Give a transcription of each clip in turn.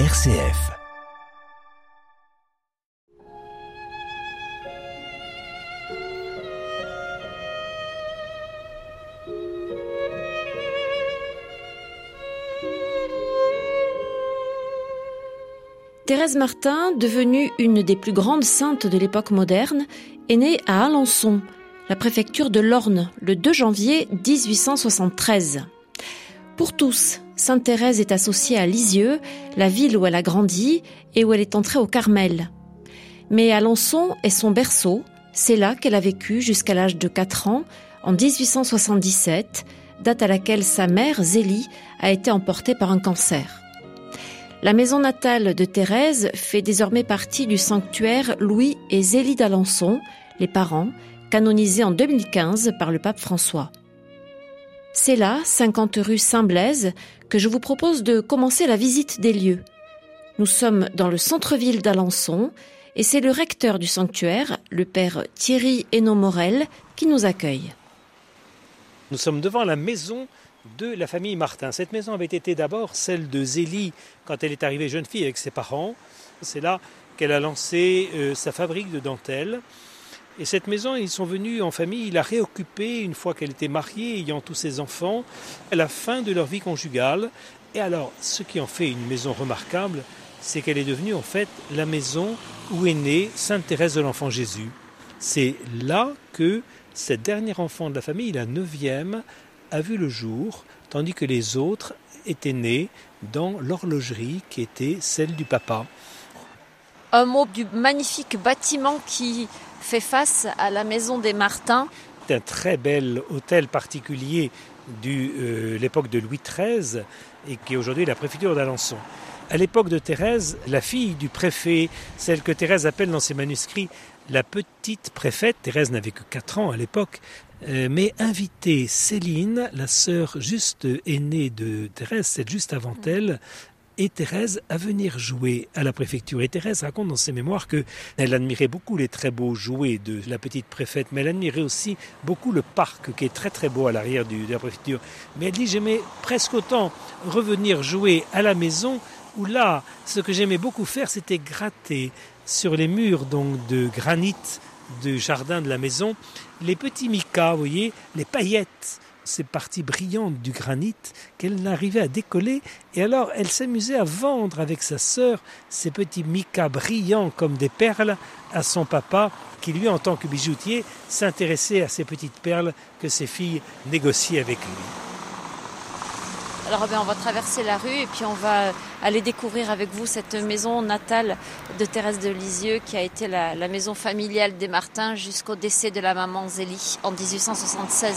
RCF. Thérèse Martin, devenue une des plus grandes saintes de l'époque moderne, est née à Alençon, la préfecture de l'Orne, le 2 janvier 1873. Pour tous, Sainte Thérèse est associée à Lisieux, la ville où elle a grandi et où elle est entrée au Carmel. Mais Alençon est son berceau, c'est là qu'elle a vécu jusqu'à l'âge de 4 ans, en 1877, date à laquelle sa mère, Zélie, a été emportée par un cancer. La maison natale de Thérèse fait désormais partie du sanctuaire Louis et Zélie d'Alençon, les parents, canonisés en 2015 par le pape François. C'est là, 50 rue Saint-Blaise, que je vous propose de commencer la visite des lieux. Nous sommes dans le centre-ville d'Alençon et c'est le recteur du sanctuaire, le père Thierry Hénaud Morel, qui nous accueille. Nous sommes devant la maison de la famille Martin. Cette maison avait été d'abord celle de Zélie quand elle est arrivée jeune fille avec ses parents. C'est là qu'elle a lancé euh, sa fabrique de dentelle. Et cette maison, ils sont venus en famille, il a réoccupé une fois qu'elle était mariée, ayant tous ses enfants, à la fin de leur vie conjugale. Et alors, ce qui en fait une maison remarquable, c'est qu'elle est devenue en fait la maison où est née Sainte Thérèse de l'Enfant Jésus. C'est là que cette dernière enfant de la famille, la neuvième, a vu le jour, tandis que les autres étaient nés dans l'horlogerie qui était celle du papa. Un mot du magnifique bâtiment qui fait face à la maison des Martins. C'est un très bel hôtel particulier de euh, l'époque de Louis XIII et qui est aujourd'hui la préfecture d'Alençon. À l'époque de Thérèse, la fille du préfet, celle que Thérèse appelle dans ses manuscrits la petite préfète, Thérèse n'avait que 4 ans à l'époque, euh, mais invitait Céline, la sœur juste aînée de Thérèse, c'est juste avant elle, et Thérèse à venir jouer à la préfecture. Et Thérèse raconte dans ses mémoires que elle admirait beaucoup les très beaux jouets de la petite préfète, mais elle admirait aussi beaucoup le parc qui est très très beau à l'arrière de la préfecture. Mais elle dit j'aimais presque autant revenir jouer à la maison où là, ce que j'aimais beaucoup faire, c'était gratter sur les murs donc de granit du jardin de la maison les petits micas, vous voyez, les paillettes ces parties brillantes du granit qu'elle n'arrivait à décoller. Et alors, elle s'amusait à vendre avec sa sœur ces petits micas brillants comme des perles à son papa, qui lui, en tant que bijoutier, s'intéressait à ces petites perles que ses filles négociaient avec lui. Alors eh on va traverser la rue et puis on va aller découvrir avec vous cette maison natale de Thérèse de Lisieux qui a été la, la maison familiale des Martins jusqu'au décès de la maman Zélie en 1876.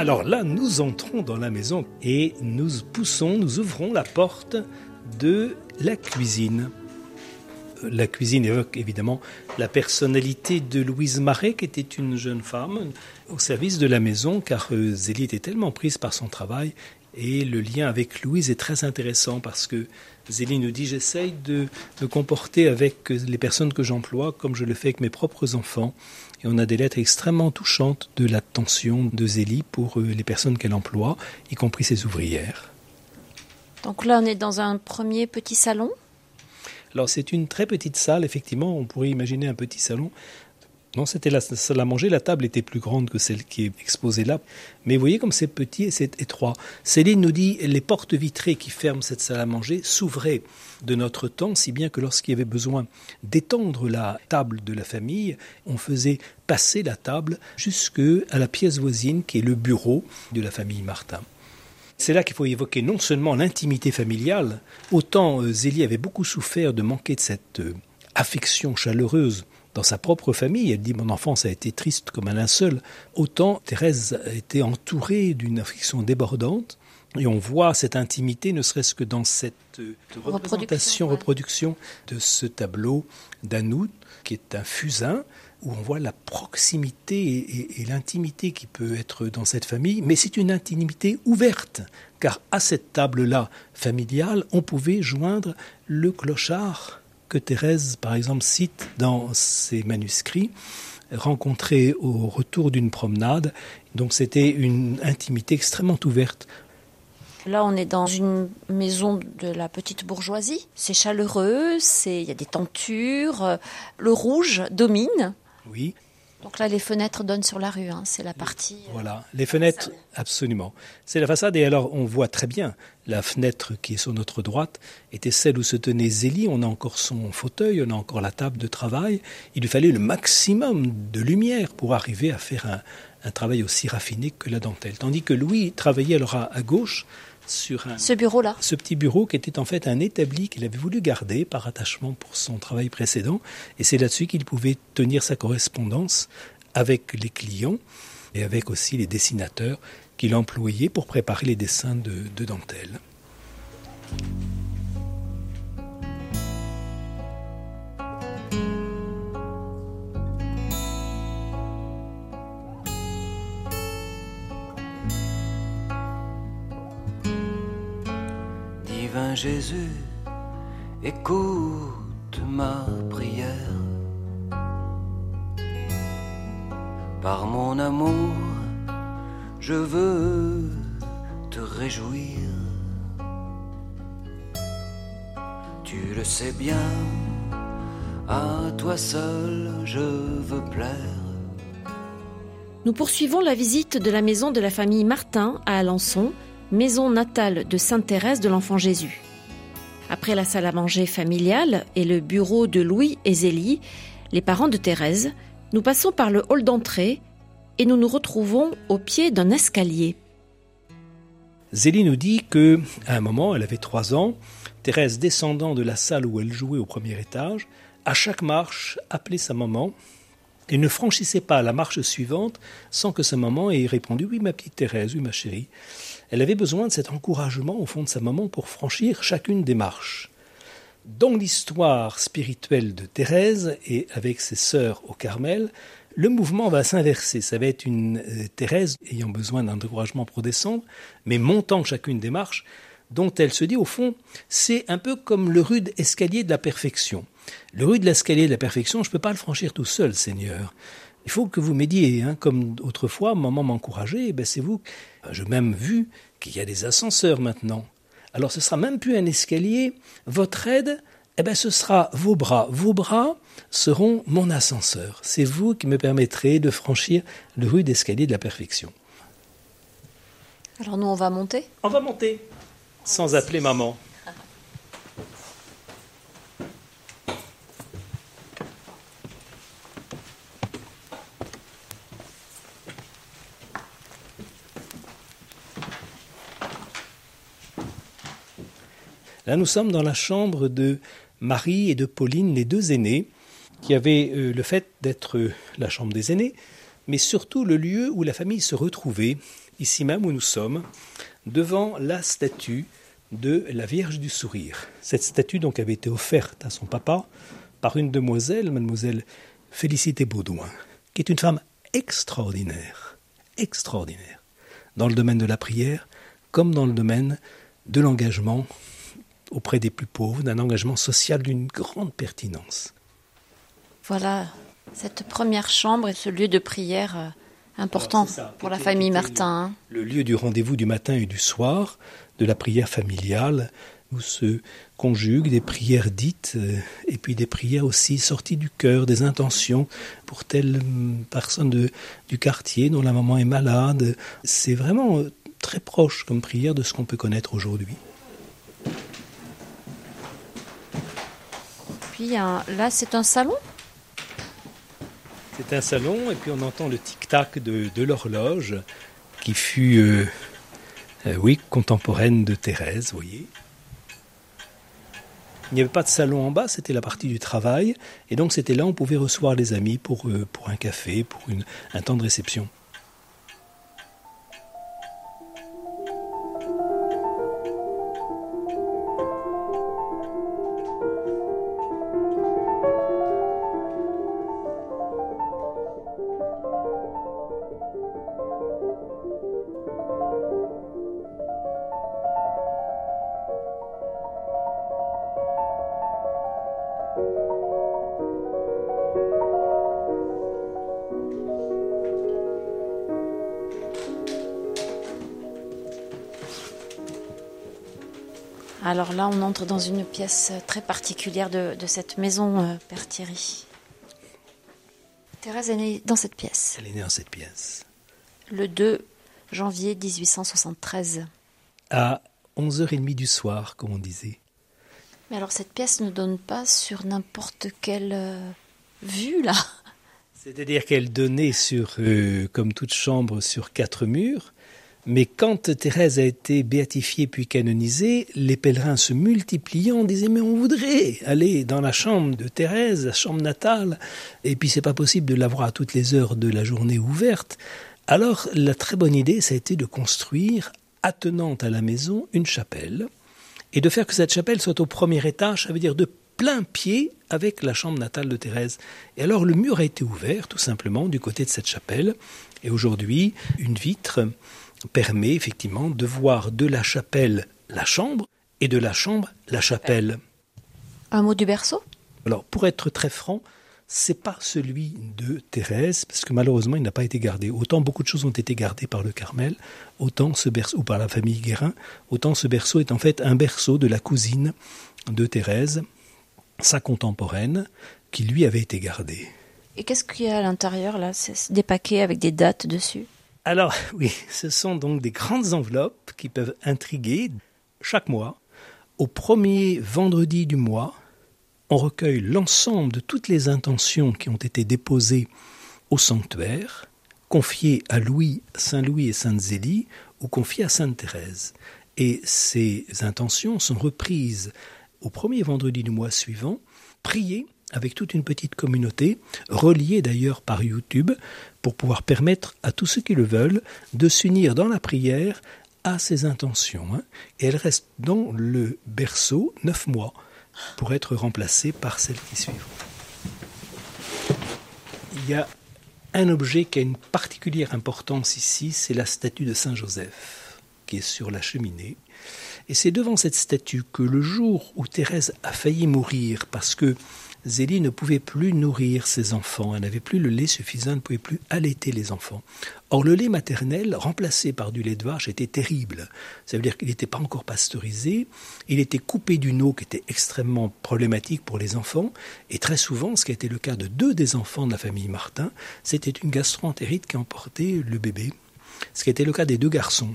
Alors là, nous entrons dans la maison et nous poussons, nous ouvrons la porte de la cuisine. La cuisine évoque évidemment la personnalité de Louise Marais, qui était une jeune femme au service de la maison, car euh, Zélie était tellement prise par son travail. Et le lien avec Louise est très intéressant parce que Zélie nous dit J'essaye de me comporter avec les personnes que j'emploie comme je le fais avec mes propres enfants. Et on a des lettres extrêmement touchantes de l'attention de Zélie pour euh, les personnes qu'elle emploie, y compris ses ouvrières. Donc là, on est dans un premier petit salon? Alors c'est une très petite salle, effectivement, on pourrait imaginer un petit salon non, c'était la salle à manger. La table était plus grande que celle qui est exposée là. Mais vous voyez comme c'est petit et c'est étroit. Céline nous dit les portes vitrées qui ferment cette salle à manger s'ouvraient de notre temps, si bien que lorsqu'il y avait besoin d'étendre la table de la famille, on faisait passer la table jusque à la pièce voisine qui est le bureau de la famille Martin. C'est là qu'il faut évoquer non seulement l'intimité familiale, autant euh, Zélie avait beaucoup souffert de manquer de cette euh, affection chaleureuse dans sa propre famille. Elle dit Mon enfance a été triste comme un linceul. Autant Thérèse a été entourée d'une affection débordante. Et on voit cette intimité, ne serait-ce que dans cette euh, représentation, reproduction de ce tableau d'Anout, qui est un fusain où on voit la proximité et, l'intimité qui peut être dans cette famille, mais c'est une intimité ouverte, car à cette table-là familiale, on pouvait joindre le clochard que Thérèse, par exemple, cite dans ses manuscrits, rencontré au retour d'une promenade. Donc c'était une intimité extrêmement ouverte. Là, on est dans une maison de la petite bourgeoisie. C'est chaleureux, il y a des tentures, le rouge domine. Oui. Donc là, les fenêtres donnent sur la rue, hein. c'est la partie. Euh, voilà, les fenêtres, absolument. C'est la façade, et alors on voit très bien la fenêtre qui est sur notre droite était celle où se tenait Zélie. On a encore son fauteuil, on a encore la table de travail. Il lui fallait le maximum de lumière pour arriver à faire un, un travail aussi raffiné que la dentelle. Tandis que Louis travaillait alors à gauche, sur ce bureau-là. Ce petit bureau qui était en fait un établi qu'il avait voulu garder par attachement pour son travail précédent. Et c'est là-dessus qu'il pouvait tenir sa correspondance avec les clients et avec aussi les dessinateurs qu'il employait pour préparer les dessins de, de dentelle. Jésus, écoute ma prière. Par mon amour, je veux te réjouir. Tu le sais bien, à toi seul je veux plaire. Nous poursuivons la visite de la maison de la famille Martin à Alençon maison natale de Sainte Thérèse de l'Enfant Jésus. Après la salle à manger familiale et le bureau de Louis et Zélie, les parents de Thérèse, nous passons par le hall d'entrée et nous nous retrouvons au pied d'un escalier. Zélie nous dit que, à un moment, elle avait trois ans, Thérèse descendant de la salle où elle jouait au premier étage, à chaque marche appelait sa maman et ne franchissait pas la marche suivante sans que sa maman ait répondu Oui, ma petite Thérèse, oui, ma chérie elle avait besoin de cet encouragement au fond de sa maman pour franchir chacune des marches. Dans l'histoire spirituelle de Thérèse et avec ses sœurs au Carmel, le mouvement va s'inverser. Ça va être une euh, Thérèse ayant besoin d'un encouragement pour descendre, mais montant chacune des marches, dont elle se dit au fond, c'est un peu comme le rude escalier de la perfection. Le rude escalier de la perfection, je ne peux pas le franchir tout seul, Seigneur. Il faut que vous m'aidiez, hein, comme autrefois, maman m'encourageait, eh ben c'est vous. J'ai même vu qu'il y a des ascenseurs maintenant. Alors ce sera même plus un escalier. Votre aide, eh ben, ce sera vos bras. Vos bras seront mon ascenseur. C'est vous qui me permettrez de franchir le rue d'escalier de la perfection. Alors nous, on va monter? On va monter, sans appeler maman. Là, nous sommes dans la chambre de Marie et de Pauline, les deux aînés, qui avaient euh, le fait d'être euh, la chambre des aînés, mais surtout le lieu où la famille se retrouvait, ici même où nous sommes, devant la statue de la Vierge du Sourire. Cette statue donc avait été offerte à son papa par une demoiselle, mademoiselle Félicité Baudouin, qui est une femme extraordinaire, extraordinaire, dans le domaine de la prière comme dans le domaine de l'engagement auprès des plus pauvres, d'un engagement social d'une grande pertinence. Voilà, cette première chambre et ce lieu de prière euh, important pour la famille Martin. Hein. Le, lieu du rendez-vous du matin et du soir, de la prière familiale, où se conjuguent des prières dites euh, et puis des prières aussi sorties du cœur, des intentions pour telle hum, personne de, du quartier dont la maman est malade. C'est vraiment euh, très proche comme prière de ce qu'on peut connaître aujourd'hui. Là, c'est un salon? C'est un salon, et puis on entend le tic-tac de, l'horloge qui fut, euh, euh, oui, contemporaine de Thérèse, vous voyez. Il n'y avait pas de salon en bas, c'était la partie du travail, et donc c'était là où on pouvait recevoir les amis pour, euh, un café, pour un temps de réception. Alors là, on entre dans une pièce très particulière de, cette maison, euh, Père Thierry. Thérèse est née dans cette pièce. Elle est née dans cette pièce. Le 2 janvier 1873. À 11h30 du soir, comme on disait. Mais alors cette pièce ne donne pas sur n'importe quelle euh, vue, là C'est-à-dire qu'elle donnait sur, euh, comme toute chambre, sur quatre murs, mais quand Thérèse a été béatifiée puis canonisée, les pèlerins se multipliant disaient mais on voudrait aller dans la chambre de Thérèse, la chambre natale, et puis c'est pas possible de l'avoir à toutes les heures de la journée ouverte. Alors la très bonne idée, ça a été de construire, attenante à la maison, une chapelle, et de faire que cette chapelle soit au premier étage, ça veut dire de plein pied avec la chambre natale de Thérèse. Et alors le mur a été ouvert tout simplement du côté de cette chapelle, et aujourd'hui une vitre permet effectivement de voir de la chapelle la chambre et de la chambre la chapelle. Un mot du berceau? Alors, pour être très franc, c'est pas celui de Thérèse, parce que malheureusement, il n'a pas été gardé. Autant beaucoup de choses ont été gardées par le Carmel, autant ce berceau, ou par la famille Guérin, autant ce berceau est en fait un berceau de la cousine de Thérèse, sa contemporaine, qui lui avait été gardé. Et qu'est-ce qu'il y a à l'intérieur là? C'est des paquets avec des dates dessus? Alors oui, ce sont donc des grandes enveloppes qui peuvent intriguer. Chaque mois, au premier vendredi du mois, on recueille l'ensemble de toutes les intentions qui ont été déposées au sanctuaire, confiées à Louis, Saint Louis et Sainte Zélie, ou confiées à Sainte Thérèse. Et ces intentions sont reprises au premier vendredi du mois suivant, priées avec toute une petite communauté, reliée d'ailleurs par YouTube, pour pouvoir permettre à tous ceux qui le veulent de s'unir dans la prière à ces intentions. Hein. Et elles restent dans le berceau neuf mois pour être remplacées par celles qui suivent. Il y a un objet qui a une particulière importance ici, c'est la statue de Saint Joseph, qui est sur la cheminée. Et c'est devant cette statue que le jour où Thérèse a failli mourir parce que Zélie ne pouvait plus nourrir ses enfants, elle n'avait plus le lait suffisant, elle ne pouvait plus allaiter les enfants. Or, le lait maternel, remplacé par du lait de vache, était terrible. Ça veut dire qu'il n'était pas encore pasteurisé, il était coupé d'une eau qui était extrêmement problématique pour les enfants, et très souvent, ce qui a été le cas de deux des enfants de la famille Martin, c'était une gastroentérite qui emportait le bébé, ce qui été le cas des deux garçons.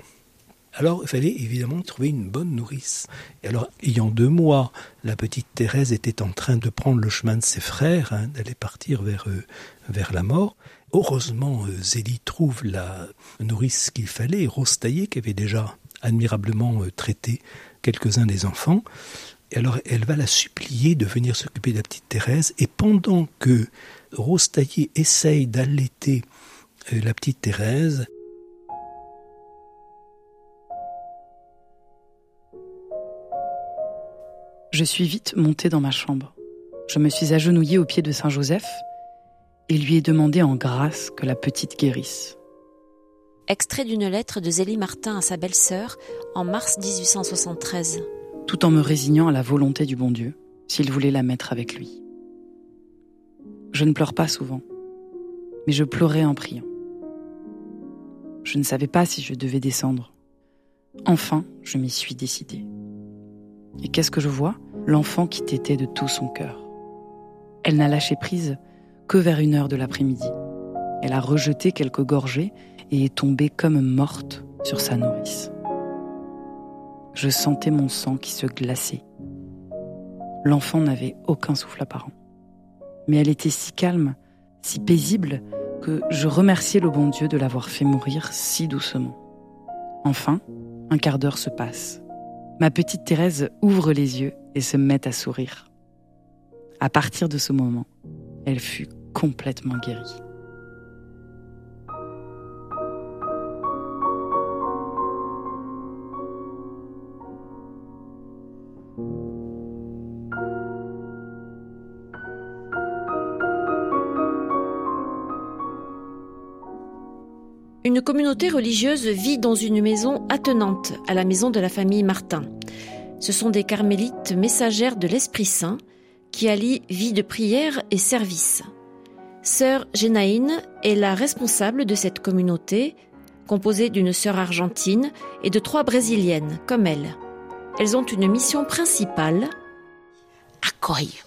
Alors il fallait évidemment trouver une bonne nourrice. Et alors, ayant deux mois, la petite Thérèse était en train de prendre le chemin de ses frères, hein, d'aller partir vers, euh, vers la mort. Heureusement, euh, Zélie trouve la nourrice qu'il fallait, Rose Taillé, qui avait déjà admirablement euh, traité quelques-uns des enfants. Et alors, elle va la supplier de venir s'occuper de la petite Thérèse. Et pendant que Rose Taillé essaye d'allaiter la petite Thérèse, Je suis vite montée dans ma chambre. Je me suis agenouillée au pied de Saint Joseph et lui ai demandé en grâce que la petite guérisse. Extrait d'une lettre de Zélie Martin à sa belle-sœur en mars 1873. Tout en me résignant à la volonté du bon Dieu, s'il voulait la mettre avec lui. Je ne pleure pas souvent, mais je pleurais en priant. Je ne savais pas si je devais descendre. Enfin, je m'y suis décidée. Et qu'est-ce que je vois? L'enfant qui t'était de tout son cœur. Elle n'a lâché prise que vers une heure de l'après-midi. Elle a rejeté quelques gorgées et est tombée comme morte sur sa nourrice. Je sentais mon sang qui se glaçait. L'enfant n'avait aucun souffle apparent. Mais elle était si calme, si paisible, que je remerciais le bon Dieu de l'avoir fait mourir si doucement. Enfin, un quart d'heure se passe. Ma petite Thérèse ouvre les yeux et se met à sourire. À partir de ce moment, elle fut complètement guérie. Une communauté religieuse vit dans une maison attenante à la maison de la famille Martin. Ce sont des carmélites messagères de l'Esprit Saint qui allient vie de prière et service. Sœur Génaïne est la responsable de cette communauté, composée d'une sœur argentine et de trois brésiliennes comme elle. elles ont une mission principale. Accueil.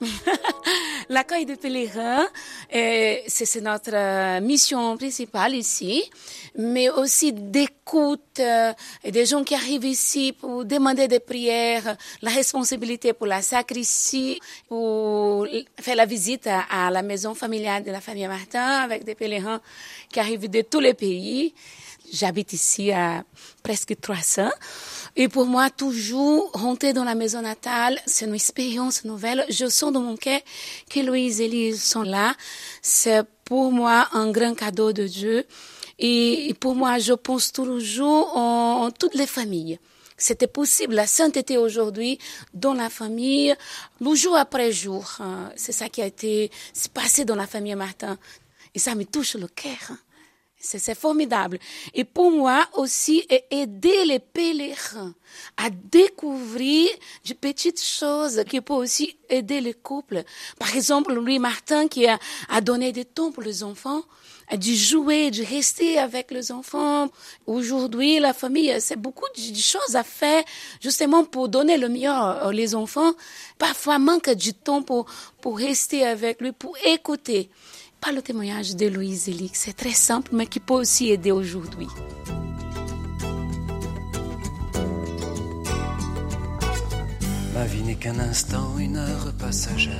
L'accueil des pèlerins, c'est notre euh, mission principale ici, mais aussi d'écoute euh, des gens qui arrivent ici pour demander des prières, la responsabilité pour la sacristie, pour faire la visite à la maison familiale de la famille Martin avec des pèlerins qui arrivent de tous les pays. J'habite ici à presque 300. Et pour moi, toujours, rentrer dans la maison natale, c'est une expérience nouvelle. Je sens dans mon cœur que Louise et Lise sont là. C'est pour moi un grand cadeau de Dieu. Et pour moi, je pense toujours en, toutes les familles. C'était possible, la sainteté aujourd'hui dans la famille, le jour après jour. Hein. C'est ça qui a été passé dans la famille Martin. Et ça me touche le cœur. C'est formidable. Et pour moi aussi, aider les pèlerins à découvrir de petites choses qui peuvent aussi aider les couples. Par exemple, Louis Martin qui a, donné des temps pour les enfants, dû jouer, de rester avec les enfants. Aujourd'hui, la famille, c'est beaucoup de choses à faire justement pour donner le meilleur aux enfants. Parfois, manque du temps pour, pour rester avec lui, pour écouter pas le témoignage de Louise Elix. C'est très simple, mais qui peut aussi aider aujourd'hui. Ma vie n'est qu'un instant, une heure passagère.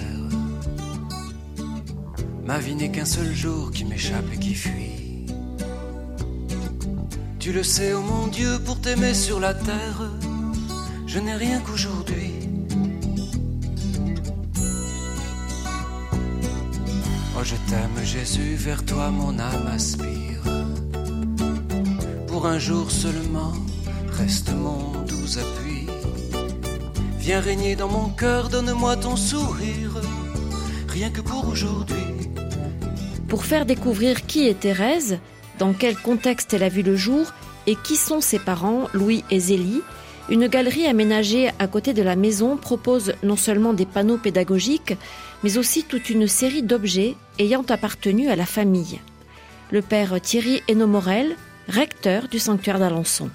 Ma vie n'est qu'un seul jour qui m'échappe et qui fuit. Tu le sais, oh mon Dieu, pour t'aimer sur la terre, je n'ai rien qu'aujourd'hui. Oh, je t'aime, Jésus, vers toi mon âme aspire. Pour un jour seulement, reste mon doux appui. Viens régner dans mon cœur, donne-moi ton sourire, rien que pour aujourd'hui. Pour faire découvrir qui est Thérèse, dans quel contexte elle a vu le jour et qui sont ses parents, Louis et Zélie, une galerie aménagée à côté de la maison propose non seulement des panneaux pédagogiques, mais aussi toute une série d'objets ayant appartenu à la famille. Le père Thierry Hénomorel, recteur du sanctuaire d'Alençon.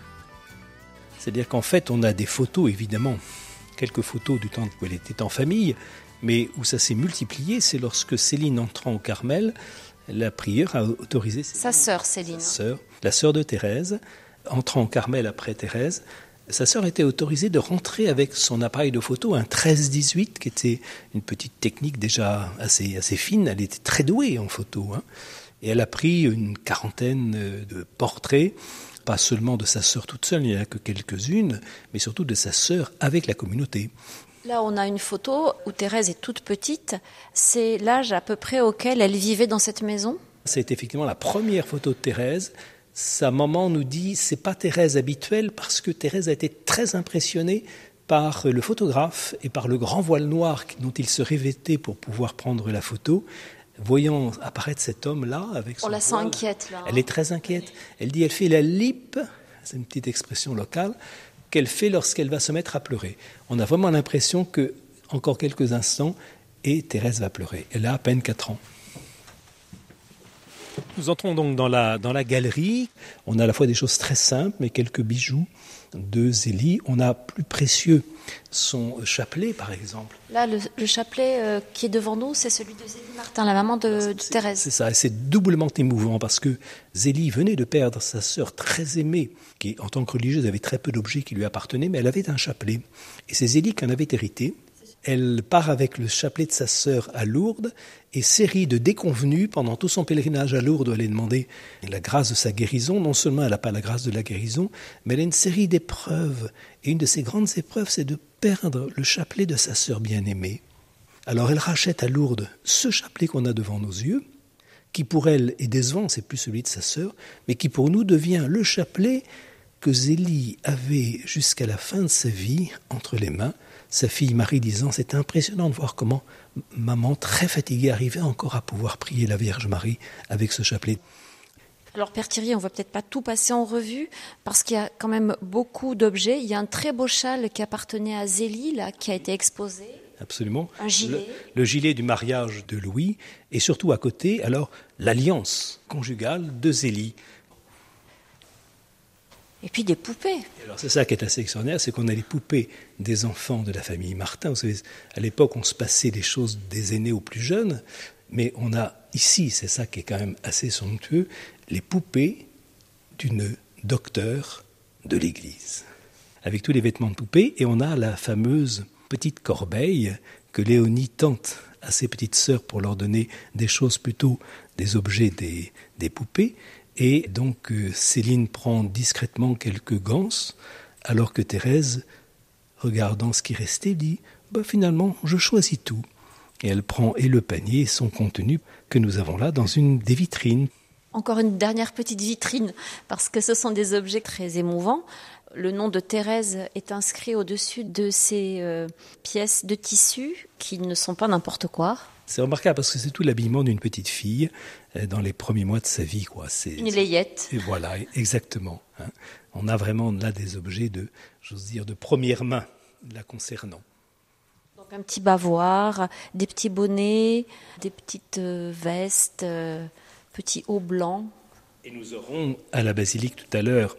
C'est-à-dire qu'en fait, on a des photos, évidemment, quelques photos du temps où elle était en famille, mais où ça s'est multiplié, c'est lorsque Céline entrant au Carmel, la prieure a autorisé sa sœur Céline, sa sœur, la sœur de Thérèse, entrant au Carmel après Thérèse, sa sœur était autorisée de rentrer avec son appareil de photo, un 13-18, qui était une petite technique déjà assez, assez fine. Elle était très douée en photo. Hein. Et elle a pris une quarantaine de portraits, pas seulement de sa sœur toute seule, il n'y en a que quelques-unes, mais surtout de sa sœur avec la communauté. Là, on a une photo où Thérèse est toute petite. C'est l'âge à peu près auquel elle vivait dans cette maison? C'est effectivement la première photo de Thérèse sa maman nous dit c'est pas Thérèse habituelle parce que Thérèse a été très impressionnée par le photographe et par le grand voile noir dont il se revêtait pour pouvoir prendre la photo. Voyant apparaître cet homme-là avec son On la sent inquiète là. Elle est très inquiète. Elle dit elle fait la lippe, c'est une petite expression locale, qu'elle fait lorsqu'elle va se mettre à pleurer. On a vraiment l'impression que encore quelques instants et Thérèse va pleurer. Elle a à peine 4 ans. Nous entrons donc dans la, dans la galerie. On a à la fois des choses très simples, mais quelques bijoux de Zélie. On a plus précieux son chapelet, par exemple. Là, le, chapelet euh, qui est devant nous, c'est celui de Zélie Martin, la maman de, Thérèse. C'est ça, et c'est doublement émouvant parce que Zélie venait de perdre sa sœur très aimée, qui en tant que religieuse avait très peu d'objets qui lui appartenaient, mais elle avait un chapelet. Et c'est Zélie qui en avait hérité. Elle part avec le chapelet de sa sœur à Lourdes et série de déconvenus pendant tout son pèlerinage à Lourdes. Elle est demandé la grâce de sa guérison. Non seulement elle n'a pas la grâce de la guérison, mais elle a une série d'épreuves. Et une de ces grandes épreuves, c'est de perdre le chapelet de sa sœur bien-aimée. Alors elle rachète à Lourdes ce chapelet qu'on a devant nos yeux, qui pour elle est décevant, c'est plus celui de sa sœur, mais qui pour nous devient le chapelet que Zélie avait jusqu'à la fin de sa vie entre les mains sa fille Marie disant C'est impressionnant de voir comment maman, très fatiguée, arrivait encore à pouvoir prier la Vierge Marie avec ce chapelet. Alors Père Thierry, on va peut-être pas tout passer en revue parce qu'il y a quand même beaucoup d'objets. Il y a un très beau châle qui appartenait à Zélie là, qui a été exposé. Absolument. Un gilet. Le, le, gilet du mariage de Louis et surtout à côté, alors l'alliance conjugale de Zélie. Et puis des poupées. c'est ça qui est assez extraordinaire, c'est qu'on a les poupées des enfants de la famille Martin. Vous à l'époque, on se passait les choses des aînés aux plus jeunes, mais on a ici, c'est ça qui est quand même assez somptueux, les poupées d'une docteur de l'Église, avec tous les vêtements de poupée, et on a la fameuse petite corbeille que Léonie tente à ses petites sœurs pour leur donner des choses plutôt des objets des, des poupées. Et donc euh, Céline prend discrètement quelques ganses, alors que Thérèse, regardant ce qui restait, dit bah, Finalement, je choisis tout. Et elle prend et le panier et son contenu que nous avons là dans une des vitrines. Encore une dernière petite vitrine, parce que ce sont des objets très émouvants. Le nom de Thérèse est inscrit au-dessus de ces euh, pièces de tissu qui ne sont pas n'importe quoi. C'est remarquable parce que c'est tout l'habillement d'une petite fille euh, dans les premiers mois de sa vie. Quoi. C'est, Une layette. Et voilà, exactement. hein. On a vraiment là des objets de, j'ose dire, de première main la concernant. Donc un petit bavoir, des petits bonnets, des petites euh, vestes, petits hauts blancs. Et nous aurons à la basilique tout à l'heure,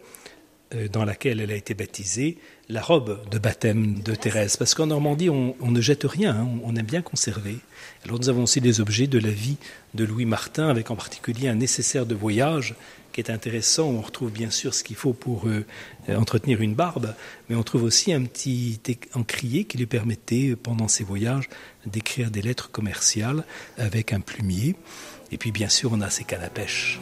dans laquelle elle a été baptisée, la robe de baptême de Thérèse. Parce qu'en Normandie, on, ne jette rien, hein, on, aime bien conserver. Alors nous avons aussi des objets de la vie de Louis Martin, avec en particulier un nécessaire de voyage qui est intéressant. On retrouve bien sûr ce qu'il faut pour euh, entretenir une barbe, mais on trouve aussi un petit encrier qui lui permettait, euh, pendant ses voyages, d'écrire des lettres commerciales avec un plumier. Et puis bien sûr, on a ses cannes à pêche.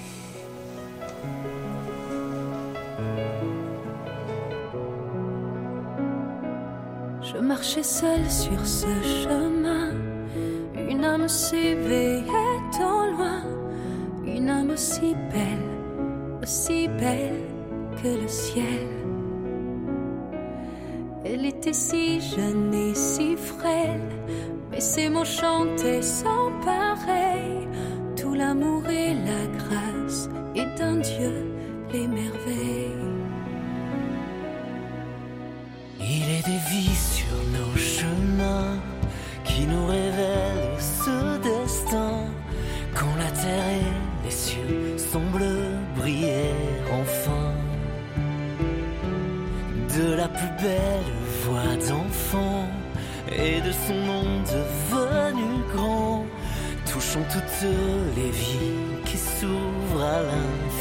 Je marchais seule sur ce chemin, une âme s'éveillait au loin, une âme aussi belle, aussi belle que le ciel. Elle était si jeune et si frêle, mais ses mots chantaient sans pareil, tout l'amour et la grâce, et d'un Dieu les merveilles. Des vies sur nos chemins qui nous révèlent ce destin. Quand la terre et les cieux semblent briller enfin. De la plus belle voix d'enfant et de son nom devenu grand, touchons toutes les vies qui s'ouvrent à l'infini.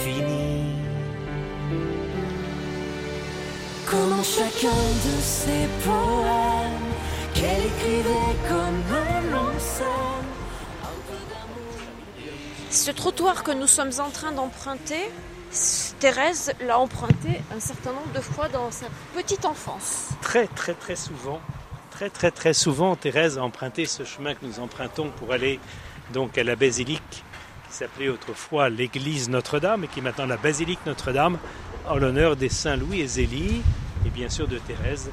Comme en chacun de ses poèmes qu'elle écrivait comme s'aime. Ce trottoir que nous sommes en train d'emprunter, Thérèse l'a emprunté un certain nombre de fois dans sa petite enfance. Très très très souvent, très très très souvent, Thérèse a emprunté ce chemin que nous empruntons pour aller donc à la basilique qui s'appelait autrefois l'église Notre-Dame et qui est maintenant la basilique Notre-Dame en l'honneur des saints Louis et Zélie et bien sûr de Thérèse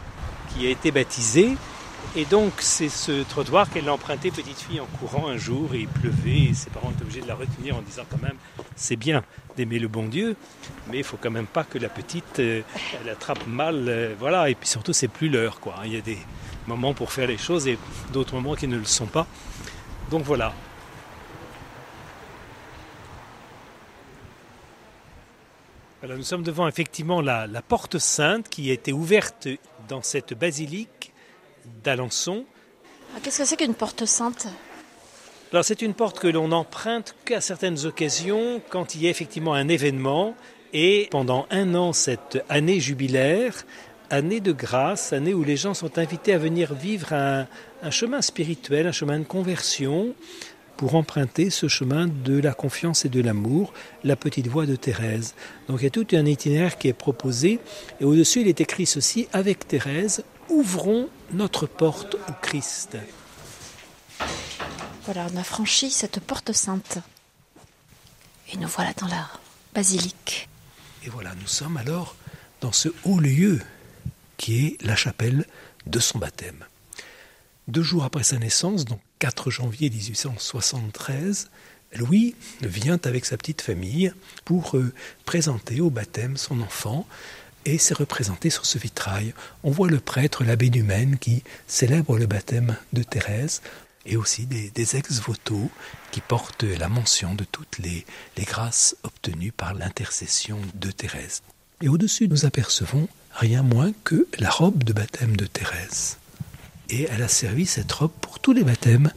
qui a été baptisée. Et donc c'est ce trottoir qu'elle a emprunté petite fille en courant un jour et il pleuvait et ses parents étaient obligés de la retenir en disant quand même c'est bien d'aimer le bon Dieu mais il faut quand même pas que la petite euh, elle attrape mal euh, voilà et puis surtout c'est plus l'heure quoi. Il y a des moments pour faire les choses et d'autres moments qui ne le sont pas. Donc voilà, Voilà, nous sommes devant effectivement la, la porte sainte qui a été ouverte dans cette basilique d'Alençon. Ah, Qu'est-ce que c'est qu'une porte sainte? Alors c'est une porte que l'on emprunte qu'à certaines occasions quand il y a effectivement un événement et pendant un an cette année jubilaire, année de grâce, année où les gens sont invités à venir vivre un, un chemin spirituel, un chemin de conversion pour emprunter ce chemin de la confiance et de l'amour, la petite voix de Thérèse. Donc il y a tout un itinéraire qui est proposé et au-dessus il est écrit ceci avec Thérèse, ouvrons notre porte au Christ. Voilà, on a franchi cette porte sainte. Et nous voilà dans la basilique. Et voilà, nous sommes alors dans ce haut lieu qui est la chapelle de son baptême. Deux jours après sa naissance, donc 4 janvier 1873, Louis vient avec sa petite famille pour euh, présenter au baptême son enfant et c'est représenté sur ce vitrail. On voit le prêtre, l'abbé du Maine, qui célèbre le baptême de Thérèse et aussi des, des ex-voto qui portent la mention de toutes les, les grâces obtenues par l'intercession de Thérèse. Et au-dessus, nous apercevons rien moins que la robe de baptême de Thérèse. Et elle a servi cette robe pour tous les baptêmes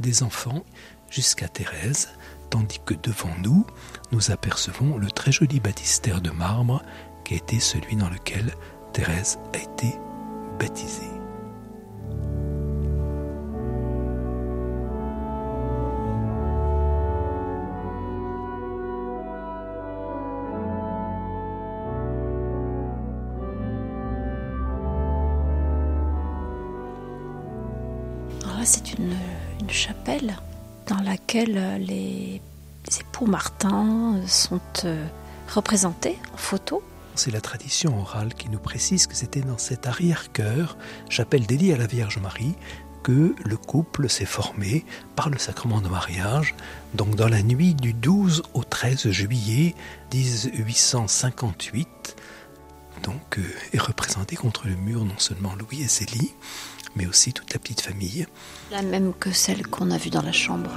des enfants jusqu'à Thérèse, tandis que devant nous, nous apercevons le très joli baptistère de marbre qui a été celui dans lequel Thérèse a été baptisée. C'est une, chapelle dans laquelle les, époux Martin sont euh, représentés en photo. C'est la tradition orale qui nous précise que c'était dans cet arrière-cœur, chapelle dédiée à la Vierge Marie, que le couple s'est formé par le sacrement de mariage, donc dans la nuit du 12 au 13 juillet 1858, donc euh, est représenté contre le mur non seulement Louis et Célie, mais aussi toute la petite famille. La même que celle qu'on a vue dans la chambre.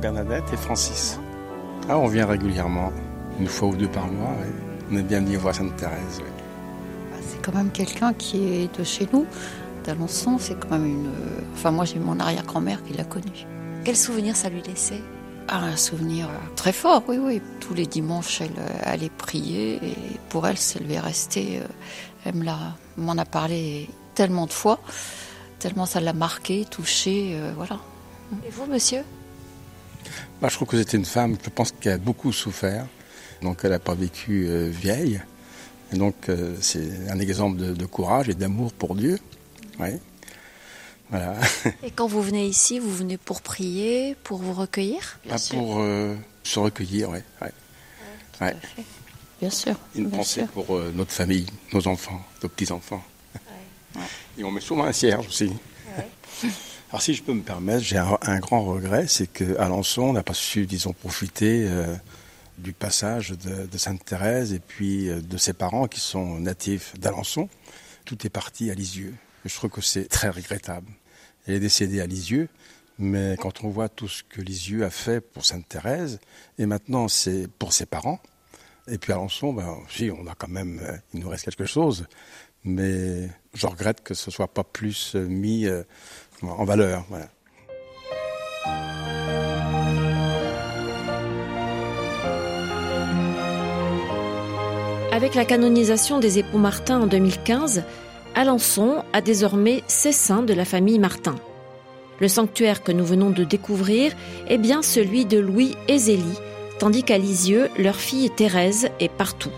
Bernadette et Francis. Ah, on vient régulièrement, une fois ou deux par mois. On est bien venu voir Sainte-Thérèse. Ah, c'est quand même quelqu'un qui est de chez nous d'Alençon, c'est quand même une. Enfin, moi, j'ai mon arrière-grand-mère qui l'a connue. Quel souvenir ça lui laissait? Ah, Un souvenir très fort, oui, oui. Tous les dimanches, elle euh, allait prier et pour elle, ça lui est resté. Euh, elle m'en a parlé tellement de fois, tellement ça l'a marqué, touché, euh, voilà. Et vous, monsieur? Bah, Je trouve que c'était une femme, je pense, qui a beaucoup souffert. Donc, elle n'a pas vécu vieille. Et donc, c'est un exemple de courage et d'amour pour Dieu. Oui. Voilà. Et quand vous venez ici, vous venez pour prier, pour vous recueillir? Bien Pour euh, se recueillir, oui. Ouais. Ouais. Bien sûr. Une pensée pour euh, notre famille, nos enfants, nos petits-enfants. Et on met souvent un cierge aussi. Alors si je peux me permettre, j'ai un, grand regret, c'est qu'à Alençon n'a pas su, disons, profiter euh, du passage de, de Sainte-Thérèse et puis de ses parents qui sont natifs d'Alençon. Tout est parti à Lisieux. Je trouve que c'est très regrettable. Elle est décédée à Lisieux, mais quand on voit tout ce que Lisieux a fait pour Sainte-Thérèse, et maintenant c'est pour ses parents, et puis Alençon, ben, si, on a quand même, euh, il nous reste quelque chose, mais je regrette que ce soit pas plus euh, mis euh, en valeur. Avec la canonisation des époux Martin en 2015, Alençon a désormais ses saints de la famille Martin. Le sanctuaire que nous venons de découvrir est bien celui de Louis et Zélie, tandis qu'à Lisieux, leur fille Thérèse est partout.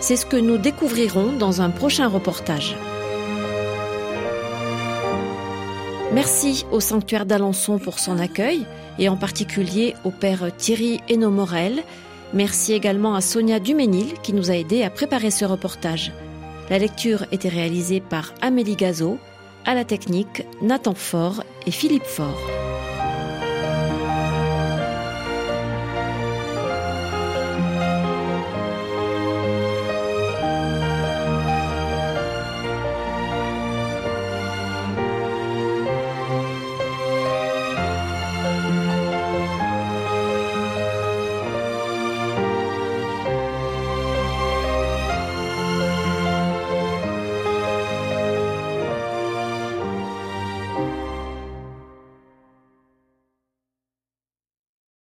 C'est ce que nous découvrirons dans un prochain reportage. Merci au sanctuaire d'Alençon pour son accueil, et en particulier au père Thierry Hainaut Morel. Merci également à Sonia Duménil qui nous a aidés à préparer ce reportage. La lecture était réalisée par Amélie Gazo, à la technique Nathan Faure et Philippe Faure.